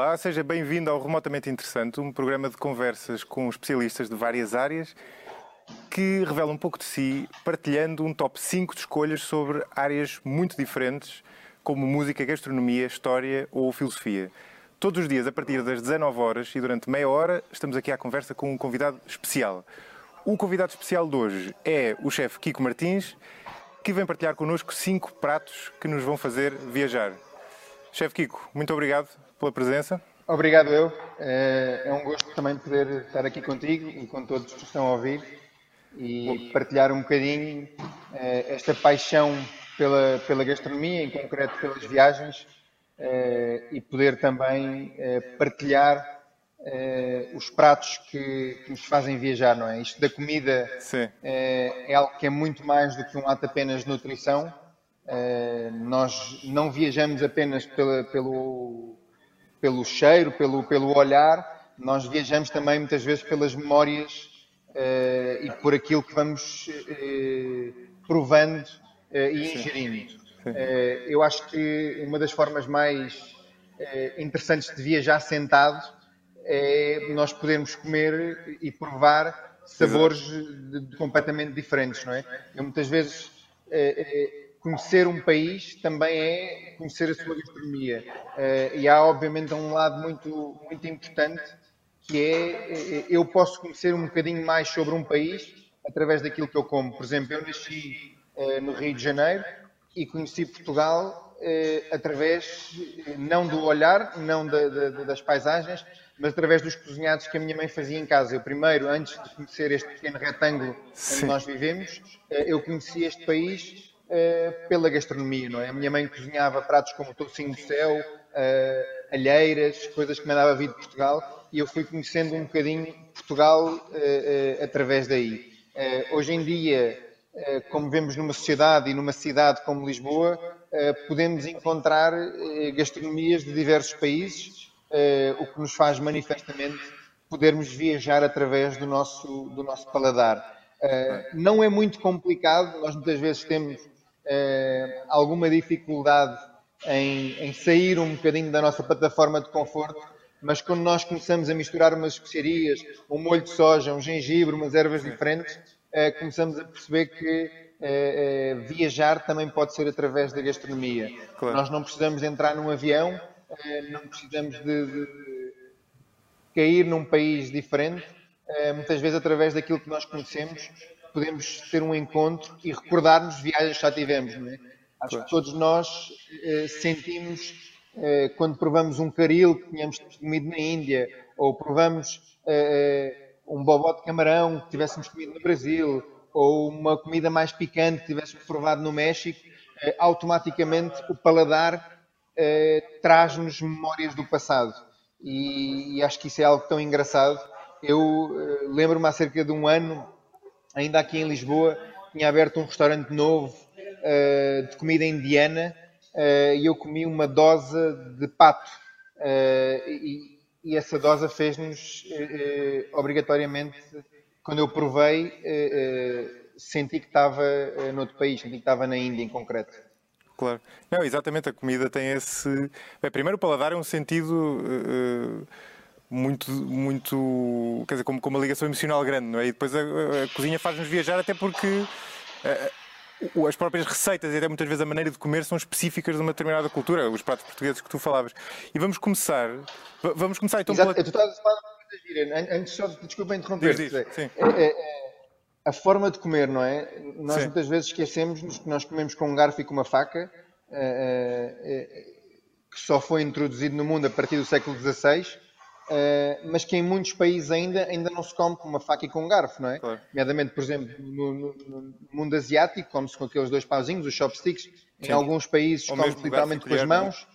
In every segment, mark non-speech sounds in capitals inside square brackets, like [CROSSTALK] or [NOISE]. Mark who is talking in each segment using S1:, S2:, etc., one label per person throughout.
S1: Olá, seja bem-vindo ao Remotamente Interessante, um programa de conversas com especialistas de várias áreas que revela um pouco de si, partilhando um top 5 de escolhas sobre áreas muito diferentes, como música, gastronomia, história ou filosofia. Todos os dias, a partir das 19 horas e durante meia hora, estamos aqui à conversa com um convidado especial. O convidado especial de hoje é o chefe Kiko Martins, que vem partilhar connosco cinco pratos que nos vão fazer viajar. Chefe Kiko, muito obrigado pela presença.
S2: Obrigado eu. É um gosto também poder estar aqui contigo e com todos que estão a ouvir e partilhar um bocadinho eh, esta paixão pela, pela gastronomia, em concreto pelas viagens, eh, e poder também eh, partilhar os pratos que, que, nos fazem viajar, não é? Isto da comida é algo que é muito mais do que um ato apenas de nutrição. nós não viajamos apenas pela, pelo, pelo cheiro, pelo, pelo olhar, nós viajamos também muitas vezes pelas memórias uh, e por aquilo que vamos uh, provando uh, e ingerindo. eu acho que uma das formas mais interessantes de viajar sentado é nós podermos comer e provar sabores de, de completamente diferentes, não é? Eu muitas vezes conhecer um país também é conhecer a sua gastronomia. e há, obviamente, um lado muito, muito importante que é eu posso conhecer um bocadinho mais sobre um país através daquilo que eu como. Por exemplo, eu nasci uh, no Rio de Janeiro e conheci Portugal através não do olhar, não da, da, das paisagens, mas através dos cozinhados que a minha mãe fazia em casa. Eu primeiro, antes de conhecer este pequeno retângulo Sim. onde nós vivemos, eu conheci este país pela gastronomia, não é? A minha mãe cozinhava pratos como o tocinho do céu, alheiras, coisas que me andava a vir de Portugal e eu fui conhecendo um bocadinho Portugal uh, uh, através daí. Uh, hoje em dia, como vemos numa sociedade e numa cidade como Lisboa, podemos encontrar gastronomias de diversos países, o que nos faz manifestamente podermos viajar através do nosso, do nosso paladar. não é muito complicado, nós muitas vezes temos alguma dificuldade em, em sair um bocadinho da nossa plataforma de conforto mas quando nós começamos a misturar umas especiarias, um molho de soja, um gengibre, umas ervas diferentes, eh, começamos a perceber que eh, eh, viajar também pode ser através da gastronomia. Claro. Nós não precisamos de entrar num avião, não precisamos de, de, de cair num país diferente. muitas vezes, através daquilo que nós conhecemos, podemos ter um encontro e recordar-nos viagens que já tivemos. Não é? Acho claro. que todos nós sentimos eh, quando provamos um caril que tínhamos comido na Índia, ou provamos eh, eh, um bobó de camarão que tivéssemos comido no Brasil, ou uma comida mais picante que tivéssemos provado no México, automaticamente o paladar traz-nos memórias do passado. E, e, acho que isso é algo tão engraçado. Eu lembro-me há cerca de um ano, ainda aqui em Lisboa, tinha aberto um restaurante novo de comida indiana uh, e eu comi uma dose de pato. Uh, e, e, essa dose fez-nos uh, obrigatoriamente, quando eu provei, senti que estava noutro país, senti que estava na Índia em concreto.
S1: Claro. Não, exatamente, a comida tem esse. Bem, primeiro, o paladar é um sentido muito, muito, quer dizer, como, como uma ligação emocional grande, não é? E depois a, a cozinha faz-nos viajar até porque as próprias receitas e até muitas vezes a maneira de comer são específicas de uma determinada cultura, os pratos portugueses que tu falavas. E vamos começar, vamos começar então
S2: Exato, pela... Tu estás a falar de antes só, desculpa interromper diz, diz, sim. É, é, é, a forma de comer, não é? Nós sim. muitas vezes esquecemos que nós comemos com um garfo e com uma faca, é, é, que só foi introduzido no mundo a partir do século XVI, Uh, mas que em muitos países ainda, ainda não se come com uma faca e com um garfo, não é? Claro. Nomeadamente, por exemplo, no, no, no mundo asiático, come-se com aqueles dois pauzinhos, os chopsticks. Sim. Em alguns países come-se literalmente com as mãos,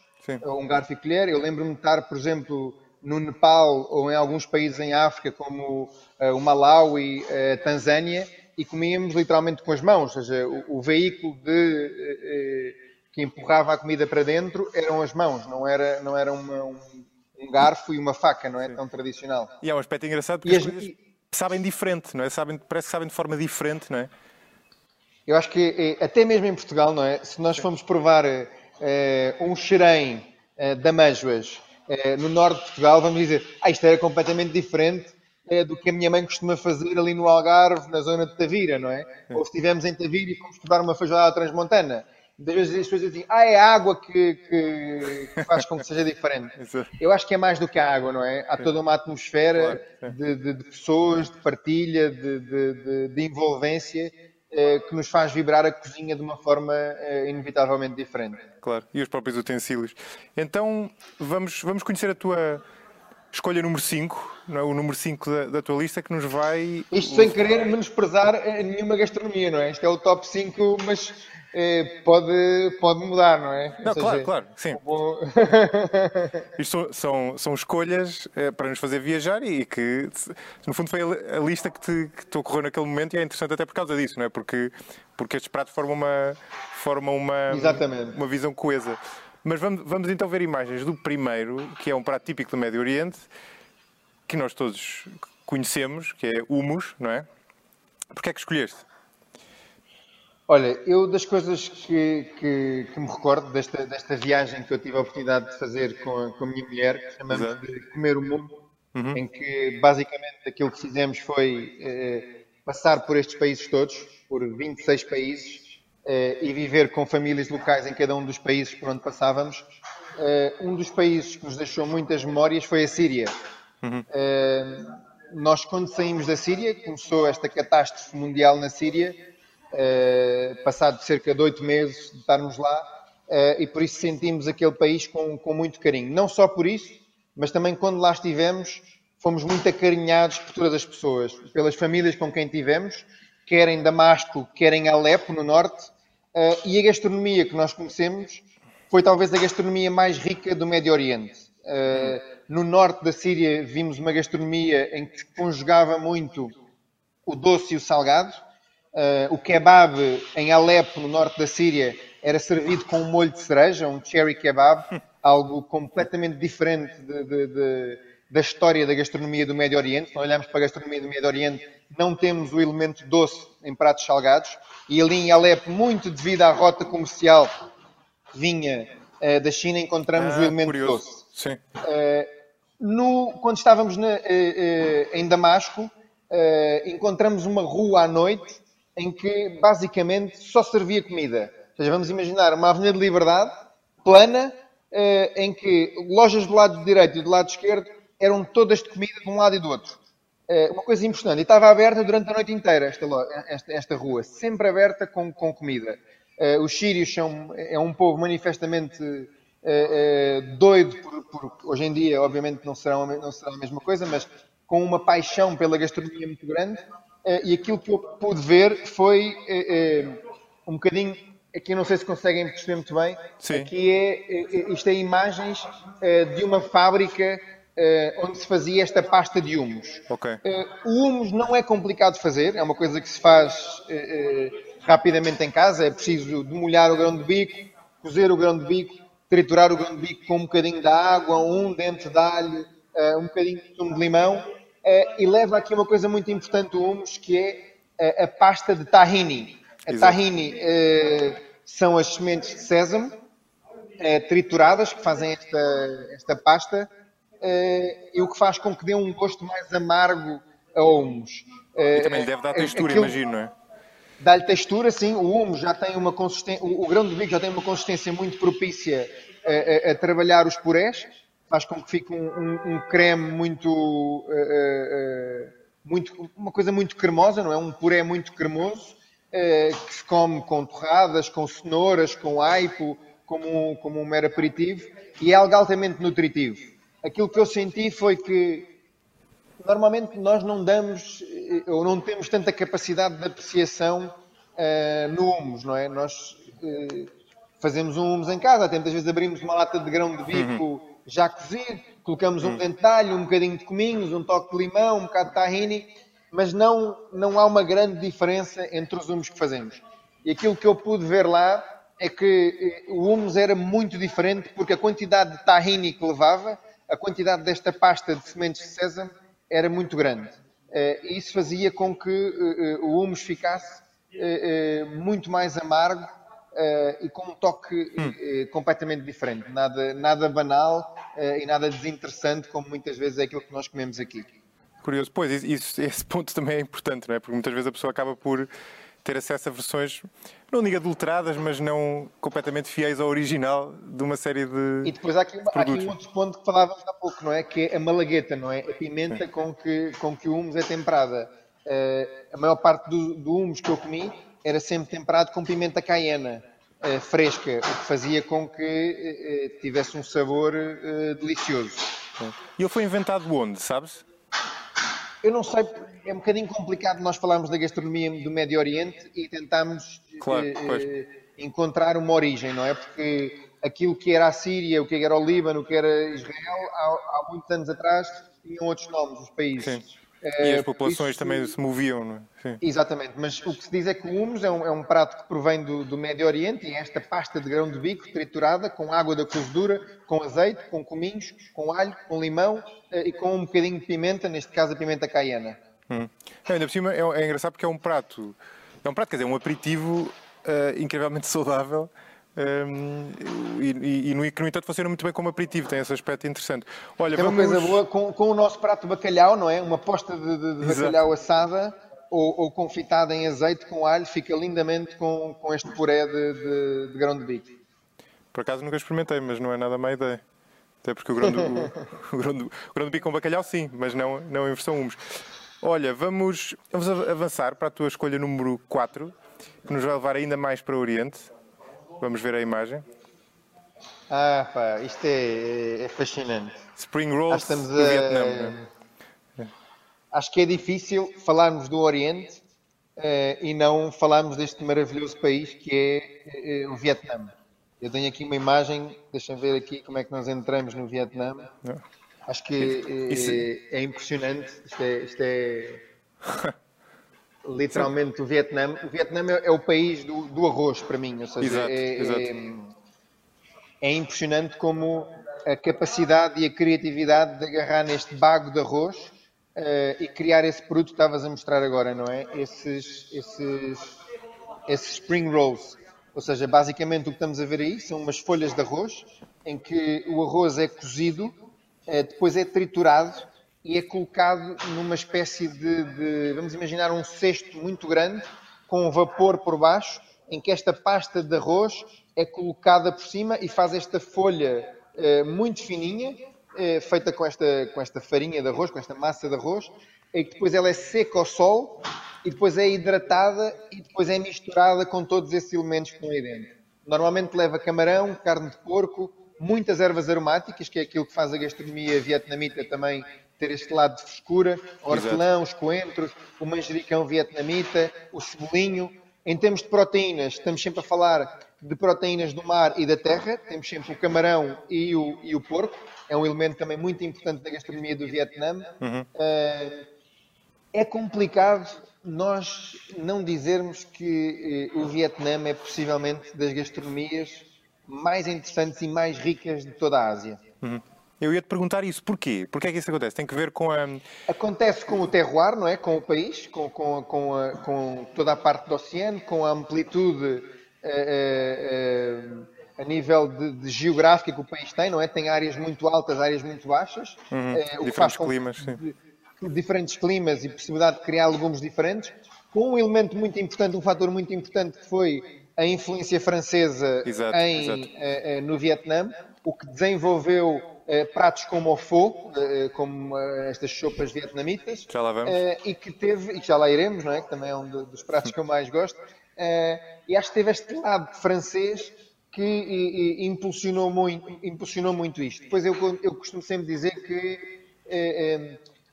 S2: um garfo e colher. Eu lembro-me de estar, por exemplo, no Nepal ou em alguns países em África, como uh, o Malawi, a uh, Tanzânia, e comíamos literalmente com as mãos, ou seja, o, o veículo de, que empurrava a comida para dentro eram as mãos, não era, não era uma, um um garfo e uma faca, não é Sim. tão tradicional.
S1: E é um aspecto engraçado porque e as, coisas sabem diferente, não é? Sabem, parece que sabem de forma diferente, não é?
S2: Eu acho que eh, até mesmo em Portugal, não é? Se nós formos provar uh, um xerém uh, de amêijoas Eh, no norte de Portugal, vamos dizer, ah, isto era completamente diferente eh, do que a minha mãe costuma fazer ali no Algarve, na zona de Tavira, não é? Ou se estivemos em Tavira e fomos estudar uma feijoada transmontana. Às vezes as pessoas dizem, ah, é a água que, que, que, faz com que seja diferente. [LAUGHS] Eu acho que é mais do que a água, não é? Há toda uma atmosfera de, de, de pessoas, de partilha, de, de, envolvência eh, que nos faz vibrar a cozinha de uma forma eh, inevitavelmente diferente.
S1: Claro, e os próprios utensílios. Então, vamos, vamos conhecer a tua escolha número 5, é? o número 5 da, da, tua lista, que nos vai.
S2: Isto sem querer menosprezar nenhuma gastronomia, não é? Isto é o top 5, mas pode, pode mudar, não é?
S1: Não, seja, claro, claro, sim. Vou... [LAUGHS] Isto são, são escolhas é, para nos fazer viajar e que, no fundo, foi a, lista que te, que te ocorreu naquele momento e é interessante até por causa disso, não é? Porque, porque estes pratos formam uma, formam uma,
S2: Exatamente.
S1: uma visão coesa. Mas vamos, vamos então ver imagens do primeiro, que é um prato típico do Médio Oriente, que nós todos conhecemos, que é hummus, não é? Porquê é que escolheste?
S2: Olha, eu das coisas que, que, que, me recordo desta, desta viagem que eu tive a oportunidade de fazer com a, com a minha mulher, que chamamos Exato. de Comer o Mundo, uhum. em que basicamente aquilo que fizemos foi eh, passar por estes países todos, por 26 países, eh, e viver com famílias locais em cada um dos países por onde passávamos. Eh, um dos países que nos deixou muitas memórias foi a Síria. Uhum. Eh, nós, quando saímos da Síria, começou esta catástrofe mundial na Síria passado cerca de oito meses de estarmos lá, uh, e por isso sentimos aquele país com, com muito carinho. Não só por isso, mas também quando lá estivemos, fomos muito acarinhados por todas as pessoas, pelas famílias com quem tivemos, quer em Damasco, quer em Alepo, no norte, uh, e a gastronomia que nós conhecemos foi talvez a gastronomia mais rica do Médio Oriente. No norte da Síria vimos uma gastronomia em que conjugava muito o doce e o salgado, Uh, o kebab em Alepo, no norte da Síria, era servido com um molho de cereja, um cherry kebab, [LAUGHS] algo completamente diferente de, de, de, da história da gastronomia do Médio Oriente. Se olhamos para a gastronomia do Médio Oriente, não temos o elemento doce em pratos salgados. E ali em Alepo, muito devido à rota comercial que vinha uh, da China, encontramos ah, o elemento curioso. doce.
S1: Sim. Uh,
S2: no, quando estávamos na, em Damasco, encontramos uma rua à noite em que basicamente só servia comida. Ou seja, vamos imaginar uma avenida de liberdade plana, eh, em que lojas do lado direito e do lado esquerdo eram todas de comida de um lado e do outro. Eh, uma coisa impressionante. E estava aberta durante a noite inteira esta, esta, esta rua, sempre aberta com, com comida. Eh, os sírios são é um povo manifestamente doido por, por, hoje em dia, obviamente não não será a mesma coisa, mas com uma paixão pela gastronomia muito grande e aquilo que eu pude ver foi eh, eh, um bocadinho aqui não sei se conseguem perceber muito bem,
S1: Sim.
S2: aqui é, isto é imagens de uma fábrica onde se fazia esta pasta de humus.
S1: Okay.
S2: o humus não é complicado de fazer, é uma coisa que se faz rapidamente em casa, é preciso demolhar o grão de bico, cozer o grão de bico, triturar o grão de bico com um bocadinho de água, um dente de alho, um bocadinho de sumo de limão e leva aqui uma coisa muito importante do hummus, que é uh, a pasta de tahini. A Exato. tahini uh, são as sementes de sésamo trituradas que fazem esta, esta pasta e o que faz com que dê um gosto mais amargo ao hummus.
S1: e também deve dar textura, aquilo... imagino, não é?
S2: Dá-lhe textura, sim. O humus já tem uma consistência, o grão de bico já tem uma consistência muito propícia a, a, a trabalhar os purés faz com que fique um, um, um creme muito, uh, uh, muito, uma coisa muito cremosa, não é? Um puré muito cremoso, uh, que se come com torradas, com cenouras, com aipo, como, como um mero aperitivo, e é algo altamente nutritivo. Aquilo que eu senti foi que normalmente nós não damos ou não temos tanta capacidade de apreciação no humus, não é? Nós fazemos um humus em casa, até muitas vezes abrimos uma lata de grão de bico uhum já cozido, colocamos um hum. dentalho, um bocadinho de cominhos, um toque de limão, um bocado de tahini, mas não, não há uma grande diferença entre os humos que fazemos. E aquilo que eu pude ver lá é que eh, o humus era muito diferente porque a quantidade de tahini que levava, a quantidade desta pasta de sementes de sésamo era muito grande. Eh, e isso fazia com que eh, o humus ficasse muito mais amargo uh, e com um toque hum. uh, completamente diferente. Nada, nada banal uh, e nada desinteressante, como muitas vezes é aquilo que nós comemos aqui.
S1: Curioso. Pois, isso, esse ponto também é importante, não é? Porque muitas vezes a pessoa acaba por ter acesso a versões, não digo adulteradas, mas não completamente fiéis ao original de uma série de.
S2: E depois há aqui, há aqui um outro ponto que falávamos há pouco, não é? Que é a malagueta, não é? A pimenta com que, com que o humus é temperada. A maior parte do, do humus que eu comi era sempre temperado com pimenta caiena uh, fresca, o que fazia com que uh, tivesse um sabor delicioso.
S1: E ele foi inventado onde, sabes?
S2: Eu não sei, é um bocadinho complicado nós falarmos da gastronomia do Médio Oriente e tentarmos claro, eh, encontrar uma origem, não é? Porque aquilo que era a Síria, o que era o Líbano, o que era Israel, há, há muitos anos atrás tinham outros nomes, os países. Sim.
S1: E as eh, populações Isso, também se moviam, não é?
S2: Sim. Exatamente, mas o que se diz é que o hummus é um, é um prato que provém do, do, Médio Oriente e é esta pasta de grão de bico triturada com água da cozedura, com azeite, com cominhos, com alho, com limão eh, e com um bocadinho de pimenta, neste caso a pimenta caiena.
S1: Hum. É, ainda por cima é, é, engraçado porque é um prato, é um prato, quer dizer, um aperitivo uh, incrivelmente [LAUGHS] saudável um, e, e, no, que, no entanto, funciona muito bem como aperitivo, tem esse aspecto interessante.
S2: Olha, vamos... uma coisa boa com, com, o nosso prato de bacalhau, não é? Uma posta de, de, de bacalhau assada ou, ou, confitada em azeite com alho, fica lindamente com, com este puré de, de, grão de bico.
S1: Por acaso nunca experimentei, mas não é nada má ideia. Até porque o grão, do, o, grão do, o grão de bico com bacalhau, sim, mas não, não em versão humus. Olha, vamos, vamos avançar para a tua escolha número 4, que nos vai levar ainda mais para o Oriente. Vamos ver a imagem.
S2: Ah, pá, isto é, é fascinante.
S1: Spring Rolls do a... Vietnã.
S2: É? Acho que é difícil falarmos do Oriente uh, e não falarmos deste maravilhoso país que é uh, o Vietnã. Eu tenho aqui uma imagem, deixa-me ver aqui como é que nós entramos no Vietnã. Não. Acho que é, é impressionante. Isto é, isto é [LAUGHS] literalmente o Vietnã. O Vietnã é, é o país do, do, arroz para mim, ou seja, exato, é, exato. É, é, impressionante como a capacidade e a criatividade de agarrar neste bago de arroz uh, e criar esse produto que estavas a mostrar agora, não é? Esses, esses, esses spring rolls. Ou seja, basicamente o que estamos a ver aí são umas folhas de arroz em que o arroz é cozido, uh, depois é triturado e é colocado numa espécie de, de, vamos imaginar, um cesto muito grande, com vapor por baixo, em que esta pasta de arroz é colocada por cima e faz esta folha eh, muito fininha, eh, feita com esta, com esta farinha de arroz, com esta massa de arroz, e que depois ela é seca ao sol, e depois é hidratada, e depois é misturada com todos esses elementos que estão aí dentro. Normalmente leva camarão, carne de porco, muitas ervas aromáticas, que é aquilo que faz a gastronomia vietnamita também ter este lado de frescura, hortelã, os coentros, o manjericão vietnamita, o cebolinho. Em termos de proteínas, estamos sempre a falar de proteínas do mar e da terra, temos sempre o camarão e o, e o porco, é um elemento também muito importante da gastronomia do Vietnã. Uhum. Uh, é complicado nós não dizermos que uh, o Vietnã é possivelmente das gastronomias mais interessantes e mais ricas de toda a Ásia.
S1: Uhum. Eu ia te perguntar isso, porquê? Porquê é que isso acontece? Tem que ver com a.
S2: Acontece com o terroir, não é? Com o país, com, com, com, a, com toda a parte do oceano, com a amplitude uh, uh, a nível de, de geográfica que o país tem, não é? Tem áreas muito altas, áreas muito baixas.
S1: Uhum. Uh, diferentes climas, sim.
S2: Diferentes climas e possibilidade de criar legumes diferentes. Com um elemento muito importante, um fator muito importante que foi a influência francesa exato, em, exato. no Vietnã, o que desenvolveu eh, pratos como o pho, eh, como eh, estas sopas vietnamitas.
S1: Já lá vamos.
S2: e que teve, e já lá iremos, não é? que também é um dos pratos que eu mais gosto. e acho que teve este lado francês que e, e, impulsionou, muito, impulsionou muito isto. Depois eu, eu costumo sempre dizer que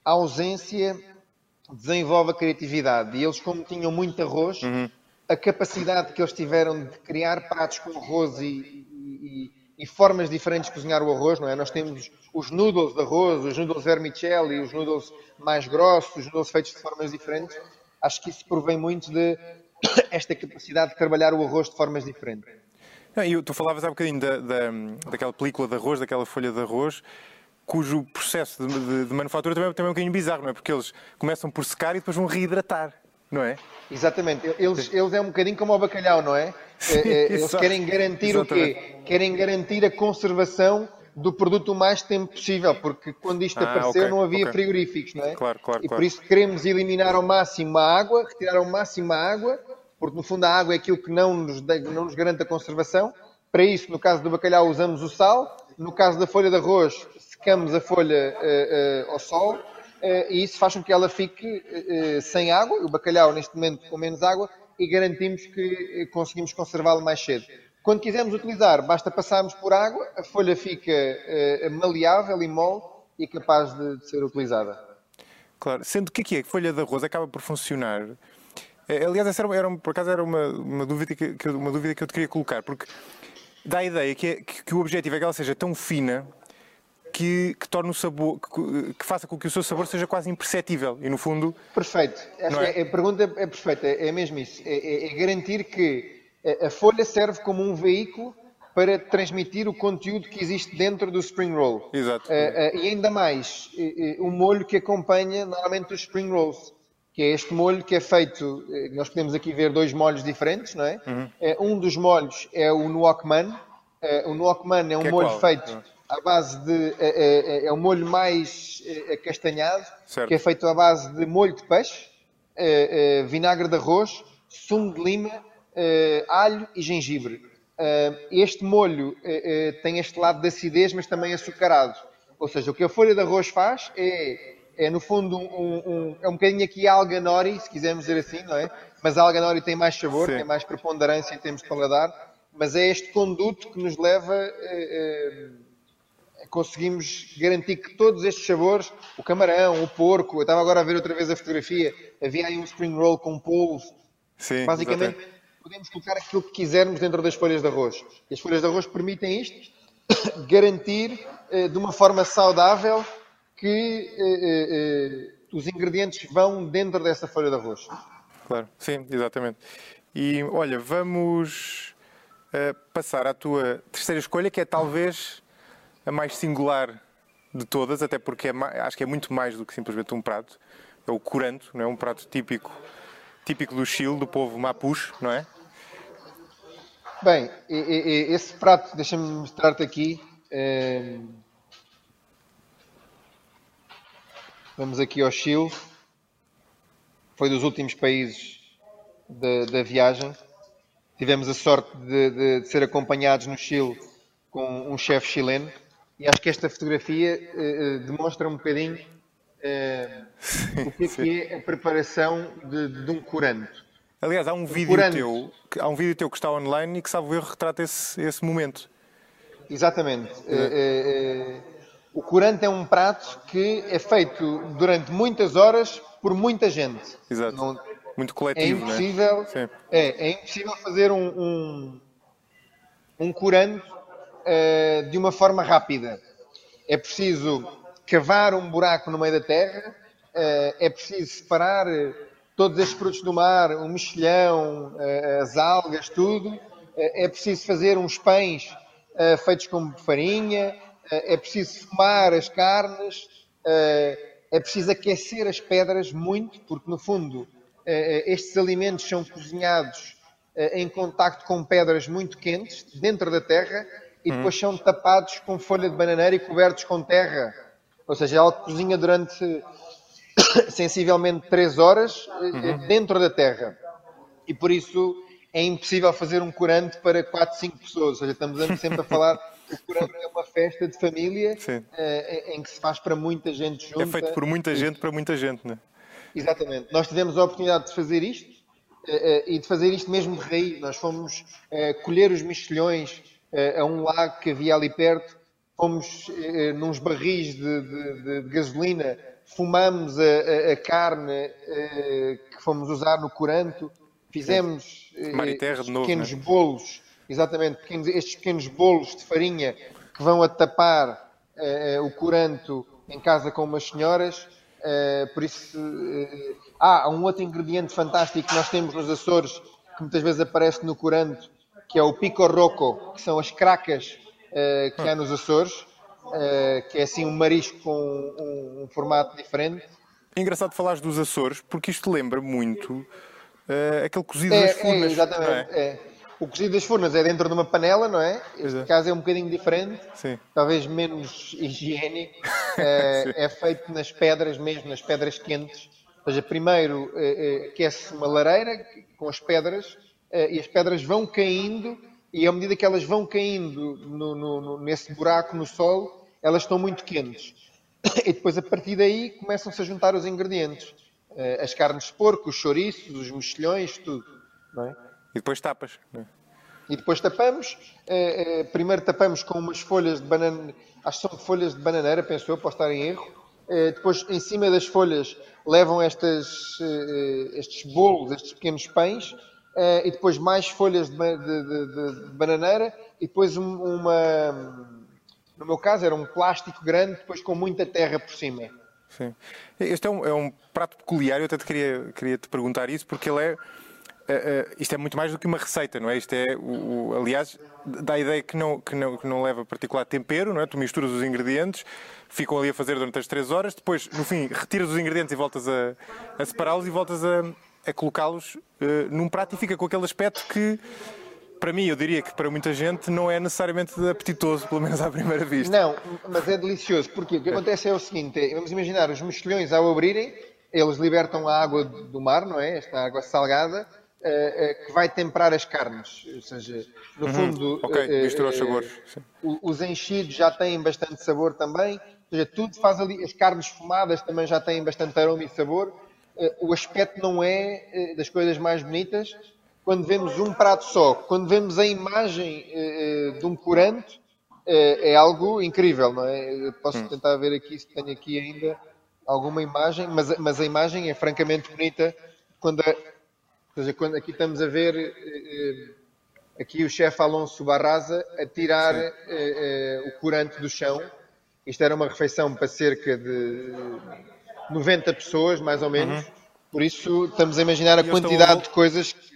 S2: a ausência desenvolve a criatividade. E eles, como tinham muito arroz, uhum. a capacidade que eles tiveram de criar pratos com arroz e, e, formas diferentes de cozinhar o arroz, não é? Nós temos os noodles de arroz, os noodles vermicelli, os noodles mais grossos, os noodles feitos de formas diferentes. Acho que isso provém muito de [COUGHS] esta capacidade de trabalhar o arroz de formas diferentes.
S1: Não, e tu falavas há bocadinho da, da, daquela película de arroz, daquela folha de arroz, cujo processo de, de, de manufatura também, também é um bocadinho bizarro, não é? Porque eles começam por secar e depois vão reidratar. não é?
S2: Exatamente. Eles, eles é um bocadinho como o bacalhau, não é? Sim, [LAUGHS] eles querem garantir Exatamente. o quê? Querem garantir a conservação do produto o mais tempo possível, porque quando isto ah, apareceu okay, não havia okay. frigoríficos, não é?
S1: Claro, claro,
S2: e
S1: claro.
S2: por isso queremos eliminar ao máximo a água, retirar ao máximo a água, porque no fundo a água é aquilo que não nos, não nos garante a conservação. Para isso, no caso do bacalhau, usamos o sal, no caso da folha de arroz, secamos a folha uh, uh, ao sol, uh, e isso faz com que ela fique sem água, o bacalhau neste momento com menos água, e garantimos que conseguimos conservá-lo mais cedo. Quando quisermos utilizar, basta passarmos por água, a folha fica uh, maleável e mole e capaz de, de, ser utilizada.
S1: Claro, sendo que aqui a folha de arroz acaba por funcionar. Eh, aliás, essa era, era, por acaso era uma, uma, dúvida que, uma dúvida que eu te queria colocar, porque dá a ideia que, é, que, que o objetivo é que ela seja tão fina que, que torne o sabor, que, que, faça com que o seu sabor seja quase imperceptível e no fundo.
S2: Perfeito. Acho é? É, a pergunta é perfeita, é mesmo isso. É, é, é garantir que a folha serve como um veículo para transmitir o conteúdo que existe dentro do spring roll.
S1: Exato.
S2: Uh, uh, e ainda mais, o molho que acompanha normalmente os spring rolls, que é este molho que é feito, nós podemos aqui ver dois molhos diferentes, não é? Uhum. um dos molhos é o nuokman. o nuokman é um que é molho é feito. À base de... é um molho mais acastanhado, certo. que é feito à base de molho de peixe, vinagre de arroz, sumo de lima alho e gengibre. Este molho tem este lado de acidez, mas também açucarado. Ou seja, o que a folha de arroz faz é, é no fundo, um, um, é um bocadinho aqui alga nori, se quisermos dizer assim, não é? Mas a alga nori tem mais sabor, Sim. tem mais preponderância em termos de paladar, mas é este conduto que nos leva conseguimos garantir que todos estes sabores, o camarão, o porco, eu estava agora a ver outra vez a fotografia, havia aí um spring roll com polvo,
S1: Sim,
S2: basicamente exatamente podemos colocar aquilo que quisermos dentro das folhas de arroz. E as folhas de arroz permitem isto, [COUGHS] garantir eh, de uma forma saudável que eh, eh, os ingredientes vão dentro dessa folha de arroz.
S1: Claro, sim, exatamente. E olha, vamos passar à tua terceira escolha, que é talvez a mais singular de todas, até porque é, acho que é muito mais do que simplesmente um prato. É o curanto, não é um prato típico típico do Chile, do povo Mapuche, não é?
S2: Bem, esse prato, deixa-me mostrar-te aqui. Eh, vamos aqui ao Chile. Foi dos últimos países da, da viagem. Tivemos a sorte de, de, de, ser acompanhados no Chile com um chefe chileno. E acho que esta fotografia uh, demonstra um bocadinho uh, o que é, que é, a preparação de, de um coranto.
S1: Aliás, há um, vídeo teu, há um vídeo teu que está online e que, salvo erro, retrata esse, esse momento.
S2: Exatamente. É. O corante é um prato que é feito durante muitas horas por muita gente.
S1: Exato. Não, Muito coletivo,
S2: é impossível,
S1: é?
S2: É, é impossível fazer um, um, um corante uh, de uma forma rápida. É preciso cavar um buraco no meio da terra, uh, é preciso separar todos estes produtos do mar, o mexilhão, eh, as algas, tudo. Eh, é preciso fazer uns pães eh, feitos com farinha, é preciso fumar as carnes, é preciso aquecer as pedras muito, porque no fundo estes alimentos são cozinhados em contacto com pedras muito quentes dentro da terra e depois são tapados com folha de bananeira e cobertos com terra. Ou seja, ela cozinha durante [COUGHS] sensivelmente 3 horas eh, uhum. dentro da Terra. E por isso é impossível fazer um corante para 4, 5 pessoas. Ou seja, estamos sempre a falar [LAUGHS] que o corante é uma festa de família uh, em que se faz para muita gente junto.
S1: É feito por muita gente para muita gente, não é?
S2: Exatamente. Nós tivemos a oportunidade de fazer isto uh, uh, e de fazer isto mesmo de raiz. Nós fomos colher os mexilhões a um lago que havia ali perto, fomos nos barris de, de, de, de gasolina fumamos a, a, a carne que fomos usar no coranto, fizemos
S1: estes
S2: pequenos
S1: né?
S2: bolos, exatamente, pequenos, estes pequenos bolos de farinha que vão a tapar o coranto em casa com umas senhoras. por isso, ah, há um outro ingrediente fantástico que nós temos nos Açores, que muitas vezes aparece no coranto, que é o pico roco, que são as cracas que há nos Açores uh, que é assim um marisco com um, um formato diferente.
S1: É engraçado falares dos Açores, porque isto lembra muito uh, aquele cozido é, das furnas.
S2: É, exatamente. É? É. O cozido das furnas é dentro de uma panela, não é? Este é. caso é um bocadinho diferente, Sim. talvez menos [LAUGHS] higiênico. [LAUGHS] uh, é feito nas pedras mesmo, nas pedras quentes. Ou seja, primeiro uh, aquece uma lareira com as pedras e as pedras vão caindo e à medida que elas vão caindo no, no, nesse buraco no solo, elas estão muito quentes. [COUGHS] E depois, a partir daí, começam-se a juntar os ingredientes. Eh, as carnes de porco, os chouriços, os mexilhões, tudo. É?
S1: E depois tapas.
S2: É? E depois tapamos. Eh, eh, primeiro tapamos com umas folhas de banana, acho que são folhas de bananeira, penso eu, posso estar em erro. Depois, em cima das folhas, levam estas, estes bolos, estes pequenos pães, e depois mais folhas de, de, de, de bananeira, e depois uma no meu caso era um plástico grande, depois com muita terra por cima.
S1: Sim. Este é um, é um prato peculiar, eu até te queria, queria te perguntar isso, porque ele é. Uh, uh, isto é muito mais do que uma receita, não é? Isto é, o, o, aliás, dá a ideia que não, que, não, que não leva particular tempero, não é? Tu misturas os ingredientes, ficam ali a fazer durante as 3 horas, depois, no fim, retiras os ingredientes e voltas a, a separá-los e voltas a, a colocá-los uh, num prato e fica com aquele aspecto que para mim, eu diria que para muita gente não é necessariamente apetitoso, pelo menos à primeira vista.
S2: Não, mas é delicioso, porque o que acontece é o seguinte: é, vamos imaginar os mexilhões ao abrirem, eles libertam a água do mar, não é? Esta água salgada, uh, uh, que vai temperar as carnes. Ou seja, no uhum. fundo.
S1: Ok, mistura os sabores.
S2: Os enchidos já têm bastante sabor também. Ou seja, tudo faz ali. As carnes fumadas também já têm bastante aroma e sabor. O aspecto não é das coisas mais bonitas, quando vemos um prato só, quando vemos a imagem uh, de um corante, é algo incrível, não é? Eu posso hum. tentar ver aqui se tenho aqui ainda alguma imagem, mas, mas a imagem é francamente bonita quando, a, seja, quando aqui estamos a ver aqui o chefe Alonso Barraza a tirar o corante do chão. Isto era uma refeição para cerca de 90 pessoas, mais ou menos. Uhum. Por isso, estamos a imaginar a quantidade de coisas que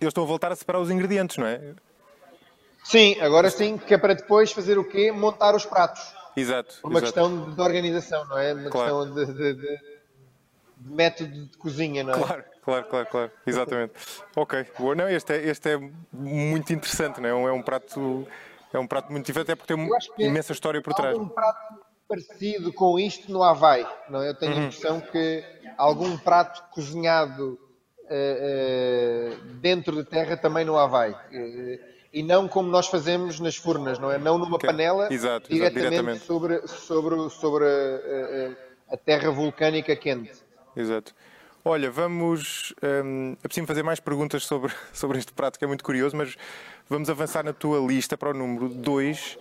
S1: eles estão a voltar a separar os ingredientes, não é?
S2: Sim, agora sim, que é para depois fazer o quê? Montar os pratos.
S1: Exato.
S2: Uma
S1: exato.
S2: questão de organização, não é? Uma claro. questão de, de, de, método de cozinha, não é?
S1: Claro, claro, claro, claro. Exatamente. ok, boa. Não, este é, este é muito interessante, não é? É um prato, é um prato muito diferente, até porque tem uma imensa história por trás.
S2: um prato parecido com isto no Havaí, não? Eu tenho uhum. a impressão que algum prato cozinhado uh, dentro de terra também no Havaí. Uh, e não como nós fazemos nas furnas, não é? Não numa okay. panela,
S1: exato,
S2: diretamente,
S1: diretamente,
S2: sobre, sobre, sobre a, a, terra vulcânica quente.
S1: Exato. Olha, vamos. Um, é preciso fazer mais perguntas sobre, [LAUGHS] sobre este prato que é muito curioso, mas vamos avançar na tua lista para o número 2,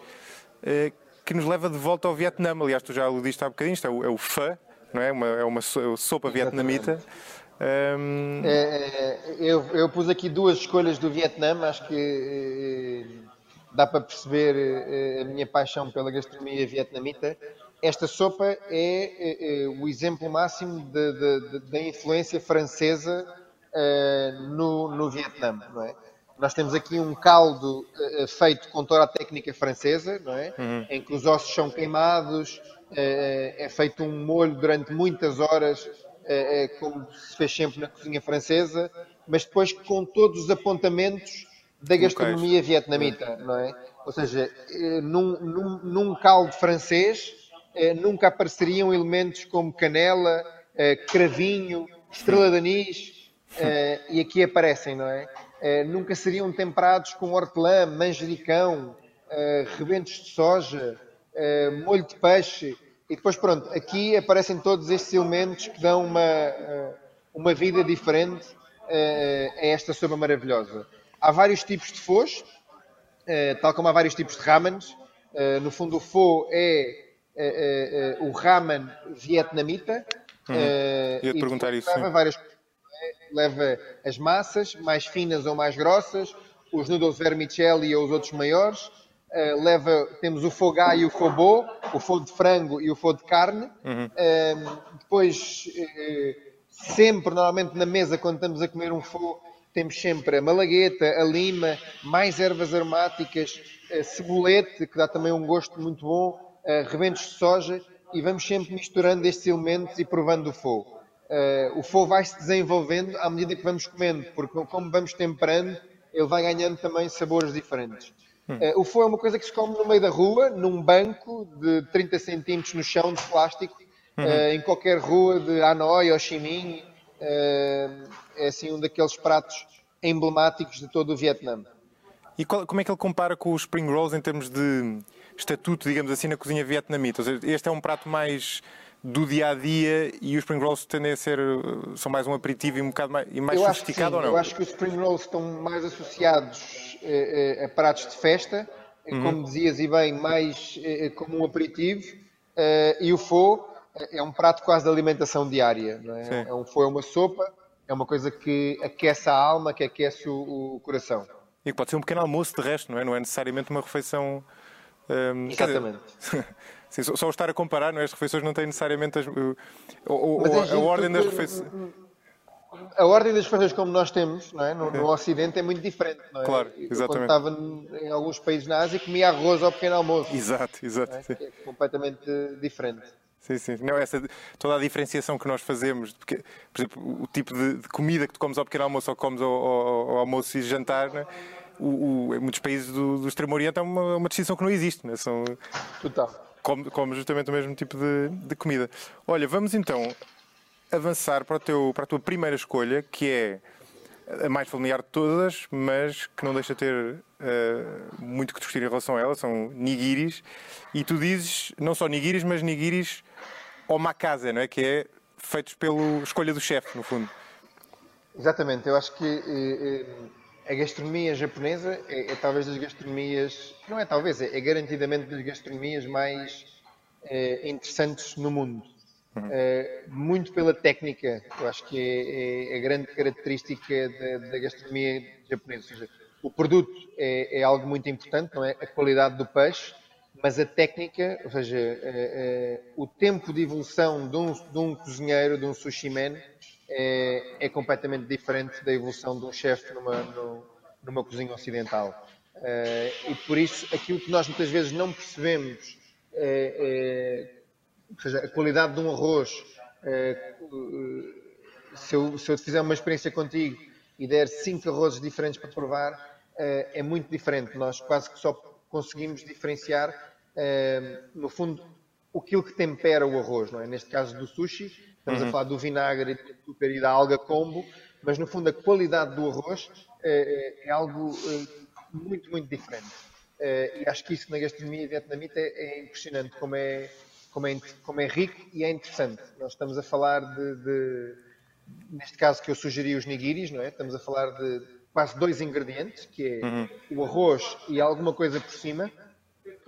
S1: uh, que nos leva de volta ao Vietnã. Aliás, tu já aludiste há bocadinho, isto é o, é o pho, não é? Uma, é uma sopa Exatamente. vietnamita.
S2: Um... É, é, eu, eu, pus aqui duas escolhas do Vietnã, acho que eh, dá para perceber eh, a minha paixão pela gastronomia vietnamita. Esta sopa é, é, é o exemplo máximo da influência francesa no, no Vietnã, não é? Nós temos aqui um caldo uh, feito com toda a técnica francesa, não é? Uhum. Em que os ossos são queimados, uh, é feito um molho durante muitas horas é, como se fez sempre na cozinha francesa, mas depois com todos os apontamentos da gastronomia vietnamita, não é? Ou seja, num, num, num caldo francês nunca apareceriam elementos como canela, cravinho, estrela de anis, e aqui aparecem, não é? Nunca seriam temperados com hortelã, manjericão, rebentos de soja, molho de peixe. E depois, pronto, aqui aparecem todos estes elementos que dão uma, eh, uma vida diferente eh, a esta sopa maravilhosa. Há vários tipos de fôs, eh, tal como há vários tipos de ramens. No fundo, o fô é o ramen vietnamita.
S1: Uhum. Ia-te perguntar isso.
S2: Leva, várias, leva as massas, mais finas ou mais grossas, os noodles vermicelli ou os outros maiores, uh, leva, temos o fogá e o fobô, o fô de frango e o fô de carne. Uhum. Uh, depois, uh, sempre, normalmente na mesa, quando estamos a comer um fô, temos sempre a malagueta, a lima, mais ervas aromáticas, cebolete, que dá também um gosto muito bom, rebentos de soja. e vamos sempre misturando estes elementos e provando o fo. Uh, o fo vai se desenvolvendo à medida que vamos comendo, porque como vamos temperando, ele vai ganhando também sabores diferentes. Hum. Uh, o fo é uma coisa que se come no meio da rua, num banco de 30 centímetros no chão de plástico, uhum. uh, em qualquer rua de Hanoi ou Minh. é assim um daqueles pratos emblemáticos de todo o Vietnã.
S1: E qual, como é que ele compara com os spring rolls em termos de estatuto, digamos assim, na cozinha vietnamita? Ou seja, este é um prato mais do dia a dia e os spring rolls tendem a ser são mais um aperitivo e um bocado mais, e mais eu sofisticado ou não?
S2: Eu acho que os spring rolls estão mais associados eh, eh, a pratos de festa, uhum. como dizias e bem, mais eh, como um aperitivo, eh, e o pho é um prato quase de alimentação diária. Não é? é um pho é uma sopa, é uma coisa que aquece a alma, que aquece o, o coração.
S1: E que pode ser um pequeno almoço de resto, não é? Não é necessariamente uma refeição.
S2: Um, Exatamente. [LAUGHS]
S1: Sim, só, só estar a comparar, não é? as refeições não têm necessariamente as, o, o, é a, a ordem das refeições.
S2: A ordem das refeições como nós temos não é? no, no Ocidente é muito diferente. Não é?
S1: Claro, exatamente.
S2: Eu, quando estava em alguns países na Ásia, comia arroz ao pequeno almoço.
S1: Exato, exato.
S2: É? é completamente diferente.
S1: Sim, sim. Não, essa, toda a diferenciação que nós fazemos, porque, por exemplo, o tipo de, de, comida que tu comes ao pequeno almoço ou comes ao, ao, ao almoço e jantar, né? o, o, em muitos países do, do Extremo Oriente é uma, uma distinção que não existe. Né? São,
S2: Total.
S1: Come, come justamente o mesmo tipo de, de comida. Olha, vamos então avançar para, teu, para a tua primeira escolha, que é a mais familiar de todas, mas que não deixa ter uh, muito que discutir em relação a ela, são nigiris. E tu dizes não só nigiris, mas nigiris omakase, não é? Que é feitos pela escolha do chefe, no fundo.
S2: Exatamente, eu acho que eh, eh, a gastronomia japonesa é, é, talvez das gastronomias, não é talvez, é, é garantidamente das gastronomias mais eh, interessantes no mundo. Uhum. Uh, muito pela técnica, eu acho que é, é a grande característica da, da, gastronomia japonesa. Ou seja, o produto é, é, algo muito importante, não é? A qualidade do peixe, mas a técnica, ou seja, uh, o tempo de evolução de um, de um, cozinheiro, de um sushi man, é, é completamente diferente da evolução de um chefe numa, numa cozinha ocidental. e por isso, aquilo que nós muitas vezes não percebemos ou seja, a qualidade de um arroz, eh, se eu, se eu fizer uma experiência contigo e der cinco arrozes diferentes para provar, é muito diferente. Nós quase que só conseguimos diferenciar, no fundo, aquilo que tempera o arroz, não é? Neste caso do sushi, estamos uhum. a falar do vinagre, do açúcar e da alga combo, mas no fundo a qualidade do arroz é, é algo muito, muito diferente. E acho que isso na gastronomia vietnamita é, é impressionante como é como é, como é rico e é interessante. Nós estamos a falar de, de, neste caso que eu sugeri os nigiris, não é? Estamos a falar de quase dois ingredientes, que é uhum. o arroz e alguma coisa por cima.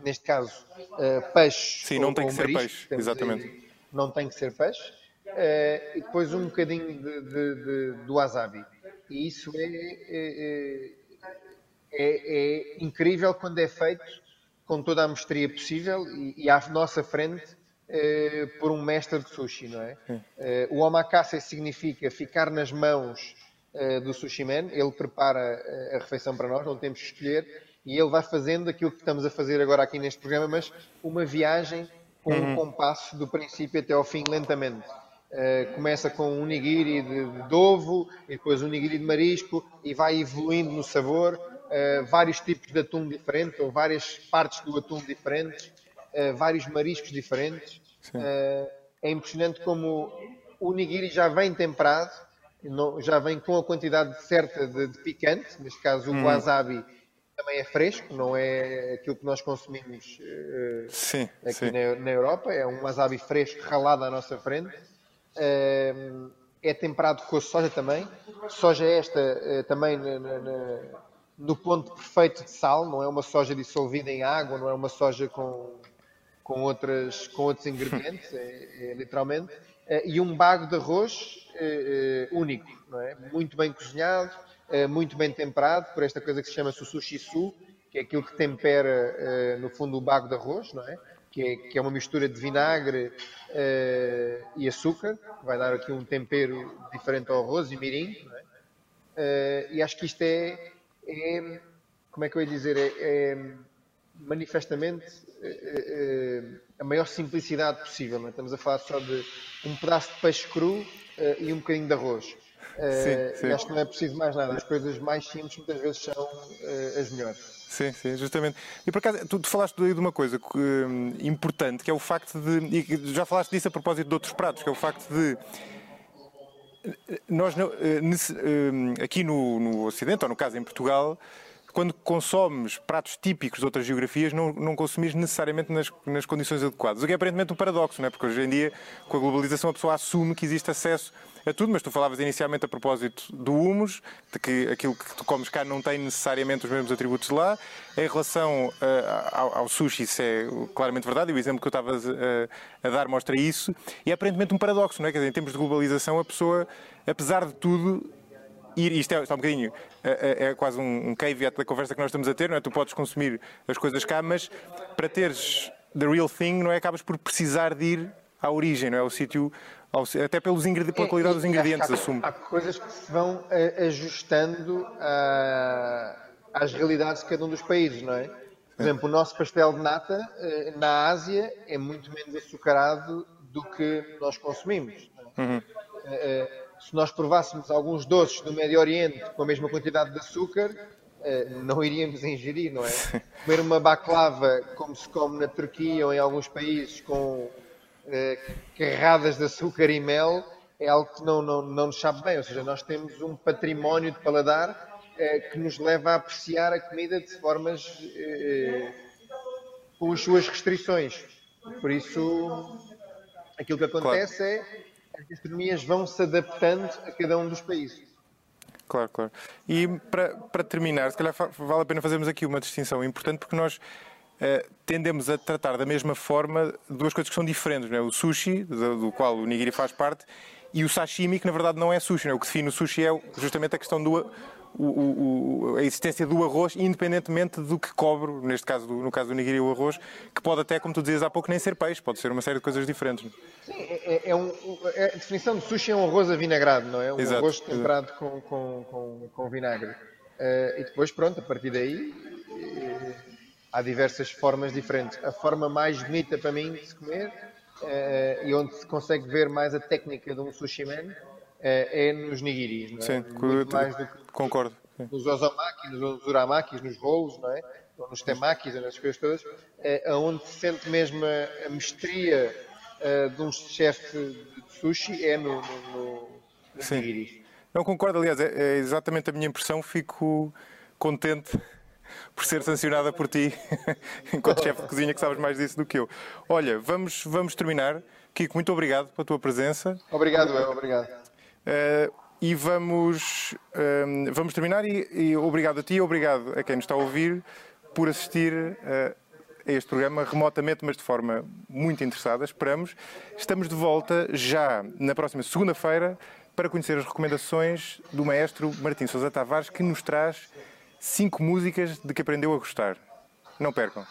S2: Neste caso, uh, peixe.
S1: Sim, não tem que ser peixe, exatamente.
S2: não tem que ser peixe. Uh, e depois um bocadinho de, de, de, do wasabi. E isso é, é, é, é, incrível quando é feito com toda a mestria possível e, e à nossa frente eh, por um mestre de sushi, não é? Eh, o omakase significa ficar nas mãos eh, do sushi man, ele prepara a refeição para nós, não temos que escolher, e ele vai fazendo aquilo que estamos a fazer agora aqui neste programa, mas uma viagem com uhum. um compasso do princípio até ao fim lentamente. Uh, começa com um nigiri de, de, de, ovo, e depois um nigiri de marisco, e vai evoluindo no sabor, uh, vários tipos de atum diferentes, ou várias partes do atum diferentes, uh, vários mariscos diferentes. É impressionante como o nigiri já vem temperado, não, já vem com a quantidade certa de, de picante, neste caso o hum. wasabi também é fresco, não é aquilo que nós consumimos
S1: sim,
S2: aqui
S1: sim.
S2: Na, na, Europa, é um wasabi fresco ralado à nossa frente. É temperado com a soja também. Soja esta uh, também na, na, no ponto perfeito de sal, não é uma soja dissolvida em água, não é uma soja com, com, outras, com outros ingredientes, [LAUGHS] é, é, literalmente, é, e um bago de arroz é, único, não é? muito bem cozinhado, muito bem temperado, por esta coisa que se chama sushisu, que é aquilo que tempera, no fundo, o bago de arroz, não é? Que, é, que é uma mistura de vinagre e açúcar, que vai dar aqui um tempero diferente ao arroz e mirim, é? e acho que isto é, como é que eu ia dizer, é, é manifestamente eh, a maior simplicidade possível. Não é? Estamos a falar só de um pedaço de peixe cru uh, e um bocadinho de arroz. Uh, sim, sim. acho que não é preciso mais nada. As coisas mais simples muitas vezes são uh, as melhores.
S1: Sim, sim, justamente. E por acaso, tu, tu falaste de uma coisa um, importante, que é o facto de. E já falaste disso a propósito de outros pratos, que é o facto de. Nós, hum, aqui no, no Ocidente, ou no caso em Portugal, quando consomes pratos típicos de outras geografias, não, não consumires necessariamente nas, nas condições adequadas. O que é aparentemente um paradoxo, não é? Porque hoje em dia, com a globalização, a pessoa assume que existe acesso a tudo, mas tu falavas inicialmente a propósito do humus, de que aquilo que tu comes cá não tem necessariamente os mesmos atributos lá. Em relação uh, ao, ao, sushi, isso é claramente verdade, e o exemplo que eu estava a, a, dar mostra isso. E é aparentemente um paradoxo, não é? Quer dizer, em termos de globalização, a pessoa, apesar de tudo, ir, isto é, está um bocadinho, é, é, é quase um, um caveat da conversa que nós estamos a ter, não é? Tu podes consumir as coisas cá, mas para teres the real thing, não é? Acabas por precisar de ir à origem, não é? O sítio, até pelos pela qualidade dos ingredientes,
S2: há,
S1: assumo.
S2: Há coisas que se vão eh, ajustando a, às realidades de cada um dos países, não é? Por exemplo, o nosso pastel de nata eh, na Ásia é muito menos açucarado do que nós consumimos. É? Uhum. Eh, se nós provássemos alguns doces do Médio Oriente com a mesma quantidade de açúcar, eh, não iríamos ingerir, não é? [LAUGHS] Comer uma baklava como se come na Turquia ou em alguns países com eh, carradas de açúcar e mel é algo que não, não, não nos sabe bem. Ou seja, nós temos um património de paladar eh, que nos leva a apreciar a comida de formas com as suas restrições. Por isso, aquilo que acontece claro. é as gastronomias vão se adaptando a cada um dos países.
S1: Claro, claro. E para, para terminar, se calhar vale a pena fazermos aqui uma distinção importante, porque nós uh, tendemos a tratar da mesma forma duas coisas que são diferentes, é? o sushi, do, do qual o nigiri faz parte, e o sashimi, que na verdade não é sushi. É? O que define o sushi é justamente a questão do, o, o, a existência do arroz, independentemente do que cobre, neste caso, do, no caso do nigiri, o arroz, que pode até, como tu dizias há pouco, nem ser peixe, pode ser uma série de coisas diferentes.
S2: Sim, é, é, é um, é, a definição de sushi é um arroz avinagrado, não é? Um exato, arroz temperado com, com, com, com, vinagre. Uh, e depois, pronto, a partir daí uh, há diversas formas diferentes. A forma mais bonita para mim de se comer e onde se consegue ver mais a técnica de um sushi man é nos nigiris, não é?
S1: Sim, Muito mais do que concordo.
S2: Sim. Nos osamakis, nos uramakis, nos rolos, não é? Ou nos temakis, nessas coisas todas, é, onde se sente mesmo a, a mestria uh, de um chefe de sushi é no, no, no Sim. nigiris.
S1: Não concordo, aliás, é, é exatamente a minha impressão. Fico contente por ser sancionada por ti, [LAUGHS] enquanto chefe de cozinha, que sabes mais disso do que eu. Olha, vamos, vamos terminar. Kiko, muito obrigado pela tua presença.
S2: Obrigado, eu, obrigado.
S1: Uh, e vamos, um, vamos terminar. E, e, obrigado a ti, obrigado a quem nos está a ouvir por assistir uh, a este programa remotamente, mas de forma muito interessada, esperamos. Estamos de volta já na próxima segunda-feira para conhecer as recomendações do maestro Martim Sousa Tavares, que nos traz 5 músicas de que aprendeu a gostar. Não percam!